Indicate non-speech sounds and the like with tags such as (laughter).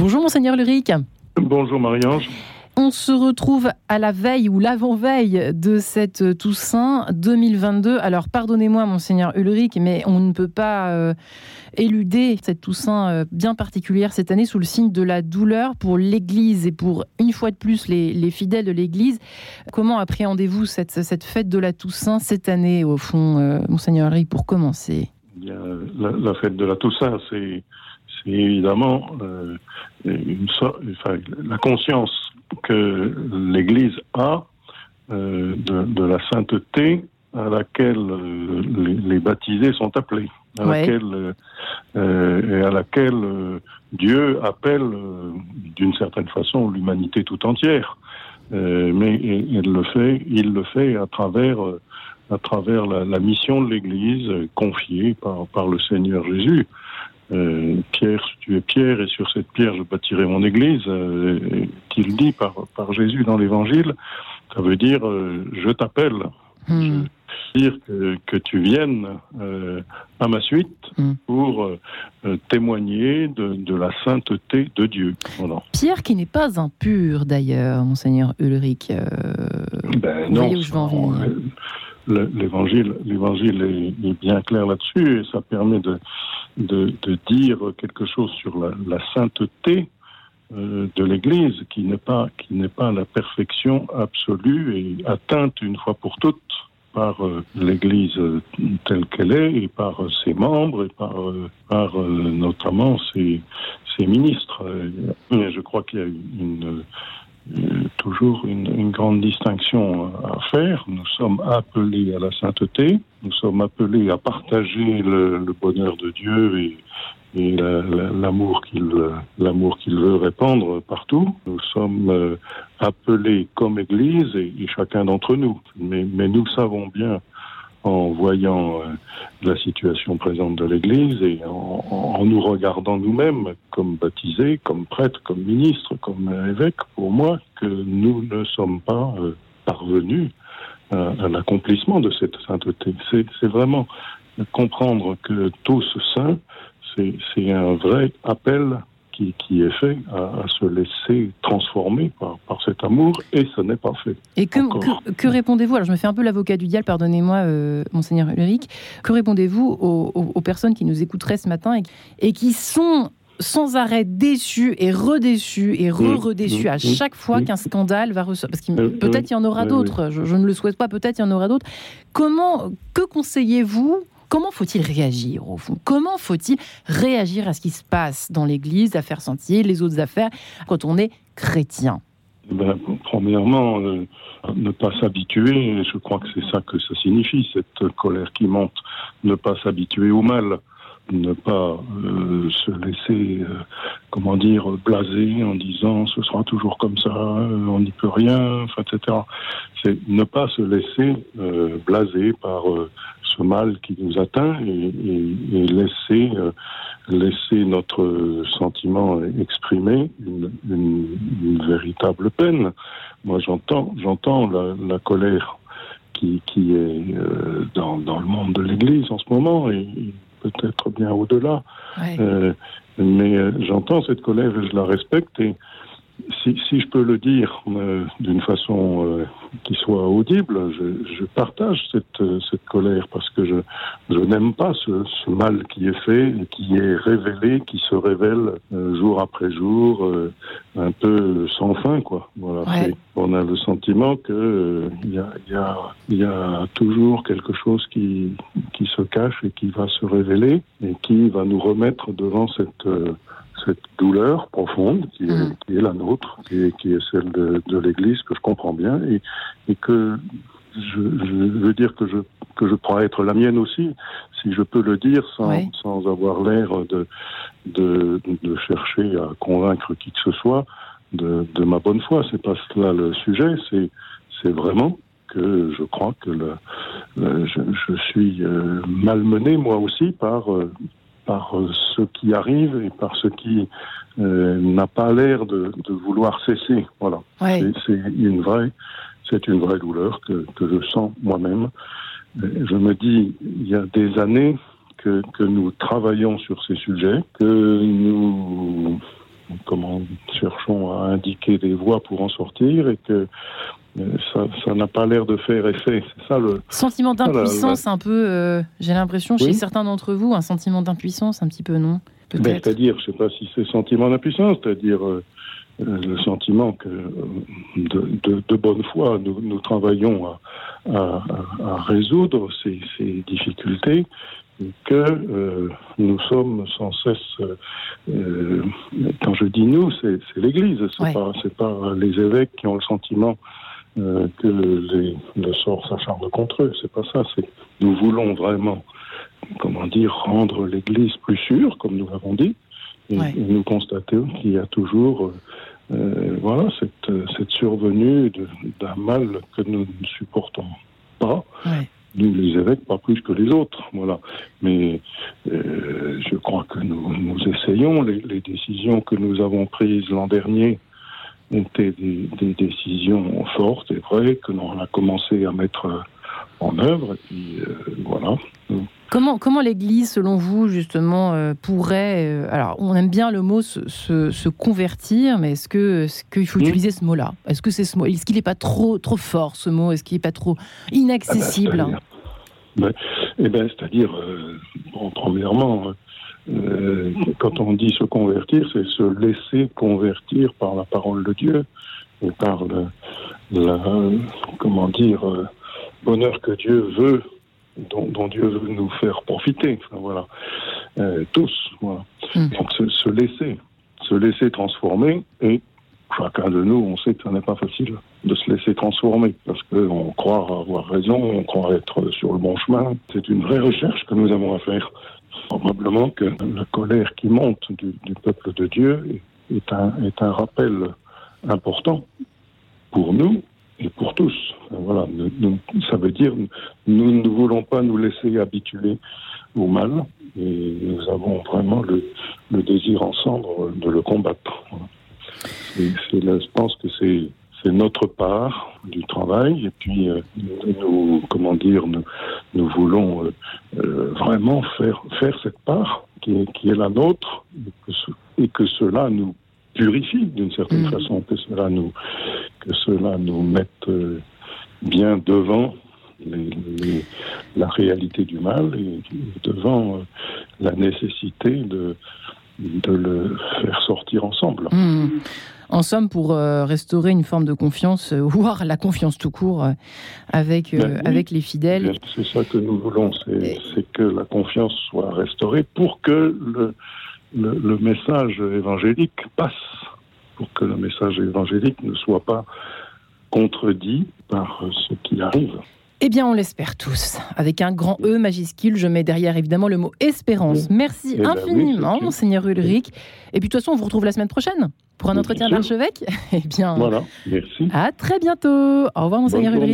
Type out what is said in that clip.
Bonjour monseigneur Luric. Bonjour Marie-Ange. On se retrouve à la veille ou l'avant-veille de cette Toussaint 2022. Alors pardonnez-moi monseigneur Ulrich, mais on ne peut pas euh, éluder cette Toussaint euh, bien particulière cette année sous le signe de la douleur pour l'Église et pour une fois de plus les, fidèles de l'Église. Comment appréhendez-vous cette, cette, fête de la Toussaint cette année au fond, euh, monseigneur Ulrich, pour commencer? La, la, fête de la Toussaint, c'est c'est évidemment euh, une enfin, la conscience que l'Église a euh, de, la sainteté à laquelle euh, les, baptisés sont appelés, à laquelle, et à laquelle Dieu appelle d'une certaine façon l'humanité tout entière. mais il le fait, il le fait à travers à travers la, mission de l'Église confiée par, par le Seigneur Jésus. Euh, Pierre, tu es Pierre, et sur cette pierre je bâtirai mon église, euh, qu'il dit par, par Jésus dans l'évangile, ça veut dire euh, je t'appelle. Hmm. dire que, que, tu viennes à ma suite hmm. pour témoigner de, de, la sainteté de Dieu. Pierre qui n'est pas impur d'ailleurs, monseigneur Ulrich. ben non, l'évangile, l'évangile est, bien clair là-dessus et ça permet de, de, dire quelque chose sur la, sainteté euh, de l'Église, qui n'est pas qui n'est pas la perfection absolue et atteinte une fois pour toutes par euh, l'Église telle qu'elle est et par ses membres et par, par notamment ses, ses ministres. je crois qu'il y a une toujours une, grande distinction à faire. Nous sommes appelés à la sainteté, nous sommes appelés à partager le, bonheur de Dieu et, l'amour qu'il veut répandre partout. Nous sommes euh, appelés comme Église et, chacun d'entre nous. Mais, mais nous savons bien en voyant euh, la situation présente de l'Église et en, nous regardant nous-mêmes comme baptisés, comme prêtres, comme ministres, comme évêques, pour moi, que nous ne sommes pas euh, parvenus à, l'accomplissement de cette sainteté. C'est vraiment comprendre que tous saints, c'est un vrai appel qui, est fait à, se laisser transformer par, cet amour, et ce n'est pas fait. Et que, que, répondez-vous Alors, je me fais un peu l'avocat du diable, pardonnez-moi, euh, Monseigneur Ulrich. Que répondez-vous aux, personnes qui nous écouteraient ce matin et, et qui sont sans arrêt déçus et redéçus et re-redéçus à chaque fois qu'un scandale va ressortir. Parce qu'il euh, peut-être il y en aura d'autres, je, je, ne le souhaite pas, peut-être il y en aura d'autres. Comment, que conseillez-vous Comment faut-il réagir au fond? Comment faut-il réagir à ce qui se passe dans l'Église, affaires sentiers, les autres affaires, quand on est chrétien? Ben, Premièrement, euh, ne pas s'habituer, je crois que c'est ça que ça signifie, cette colère qui monte, ne pas s'habituer au mal ne pas euh, se laisser, euh, comment dire, blaser en disant ce sera toujours comme ça, on n'y peut rien, etc. C'est ne pas se laisser blaser par ce mal qui nous atteint et, laisser, euh, laisser notre sentiment exprimer une, véritable peine. Moi, j'entends, j'entends la, colère qui, qui est euh, dans, dans, le monde de l'Église en ce moment et, peut-être bien au-delà. Euh, mais j'entends cette colère et je la respecte et si, si, je peux le dire euh, d'une façon euh, qui soit audible, je, je partage cette, euh, cette, colère parce que je, je n'aime pas ce, ce, mal qui est fait qui est révélé, qui se révèle jour après jour, un peu sans fin, quoi. Voilà. On a le sentiment que il y, a, y, a, y, a, toujours quelque chose qui, qui se cache et qui va se révéler et qui va nous remettre devant cette cette douleur profonde qui est, mm. qui est la nôtre, qui est, qui est celle de, de l'Église, que je comprends bien, et, et que je, je, veux dire que je, que je crois être la mienne aussi, si je peux le dire sans, sans avoir l'air de, de, de, chercher à convaincre qui que ce soit de, de ma bonne foi. C'est pas cela le sujet, c'est, c'est vraiment que je crois que le, je, je, suis euh, malmené moi aussi par, euh, par euh, ce qui arrive et par ce qui euh, n'a pas l'air de, vouloir cesser. Voilà. C'est une vraie, c'est une vraie douleur que, que je sens moi-même. Euh, je me dis, il y a des années que, que nous travaillons sur ces sujets, que nous comment cherchons à indiquer des voies pour en sortir et que ça n'a pas l'air de faire effet. C'est ça le sentiment d'impuissance un peu. J'ai l'impression chez certains d'entre vous un sentiment d'impuissance un petit peu non? Ben, C'est-à-dire, je ne sais pas si c'est sentiment d'impuissance, c'est-à-dire le sentiment que de, bonne foi nous, travaillons à, résoudre ces, difficultés que euh, nous sommes sans cesse, euh, je dis nous, c'est l'Église, c'est pas, pas les évêques qui ont le sentiment euh, que le sort s'acharne contre eux, c'est pas ça, c'est nous voulons vraiment, comment dire, rendre l'Église plus sûre, comme nous l'avons dit, et, nous constatons qu'il y a toujours voilà, cette, cette survenue d'un mal que nous ne supportons pas nous les évêques, pas plus que les autres. Voilà. Mais euh, je crois que nous, nous essayons. Les, décisions que nous avons prises l'an dernier étaient des, des, décisions fortes et vraies que l'on a commencé à mettre en œuvre. Et puis euh, voilà. Comment, comment l'Église, selon vous, justement, euh, pourrait... Euh, alors, on aime bien le mot se, se, convertir, mais est-ce qu'il est qu'il faut utiliser ce mot-là? Est-ce que c'est ce mot Est-ce qu'il n'est pas trop, trop fort, ce mot? Est-ce qu'il n'est pas trop inaccessible? Ah ben, Eh bien, c'est-à-dire, bon, premièrement, quand on dit se convertir, c'est se laisser convertir par la parole de Dieu et par le, la, comment dire, bonheur que Dieu veut dont, Dieu veut nous faire profiter. voilà, euh, tous. Voilà. Hmm. Donc se, laisser, se laisser transformer et chacun de nous, on sait que ce n'est pas facile de se laisser transformer parce qu'on croit avoir raison, on croit être sur le bon chemin. C'est une vraie recherche que nous avons à faire. Probablement que la colère qui monte du, peuple de Dieu est un, est un rappel important pour nous et pour tous. Voilà, ça veut dire nous ne voulons pas nous laisser habituer au mal et nous avons vraiment le, désir ensemble de le combattre. je pense que c'est notre part du travail et puis euh, nous, comment dire nous, voulons euh, euh, vraiment faire cette part qui est, la nôtre et et que cela nous purifie d'une certaine mmh. façon que cela nous que cela nous mette euh, bien devant la réalité du mal et devant euh, la nécessité de, de le faire sortir ensemble. Mmh. En somme, pour euh, restaurer une forme de confiance, (laughs) voire la confiance tout court avec, ben avec les fidèles. C'est ça que nous voulons, c'est que la confiance soit restaurée pour que le, le message évangélique passe pour que le message évangélique ne soit pas contredit par ce qui arrive. Eh bien, on l'espère tous. Avec un grand E majuscule, je mets derrière évidemment le mot espérance. Merci eh ben infiniment, Monseigneur Ulrich. Et puis, de toute façon, on vous retrouve la semaine prochaine pour un entretien d'archevêque. (laughs) Eh bien, voilà, merci. À très bientôt. Au revoir, Monseigneur Ulrich.